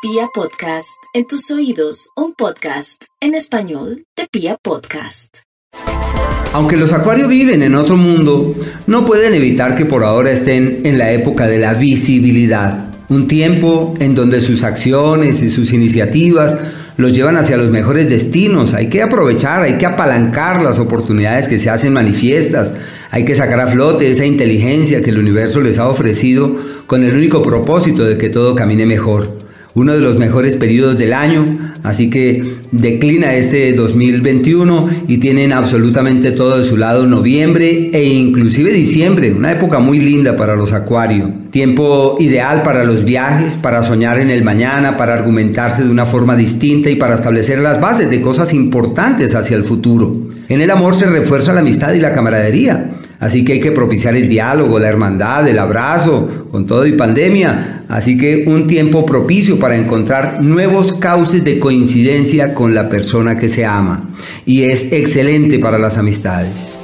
Pia Podcast, en tus oídos, un podcast en español de Pia Podcast. Aunque los acuarios viven en otro mundo, no pueden evitar que por ahora estén en la época de la visibilidad, un tiempo en donde sus acciones y sus iniciativas los llevan hacia los mejores destinos. Hay que aprovechar, hay que apalancar las oportunidades que se hacen manifiestas. Hay que sacar a flote esa inteligencia que el universo les ha ofrecido con el único propósito de que todo camine mejor uno de los mejores periodos del año, así que declina este 2021 y tienen absolutamente todo de su lado noviembre e inclusive diciembre, una época muy linda para los acuarios. Tiempo ideal para los viajes, para soñar en el mañana, para argumentarse de una forma distinta y para establecer las bases de cosas importantes hacia el futuro. En el amor se refuerza la amistad y la camaradería. Así que hay que propiciar el diálogo, la hermandad, el abrazo, con todo y pandemia. Así que un tiempo propicio para encontrar nuevos cauces de coincidencia con la persona que se ama. Y es excelente para las amistades.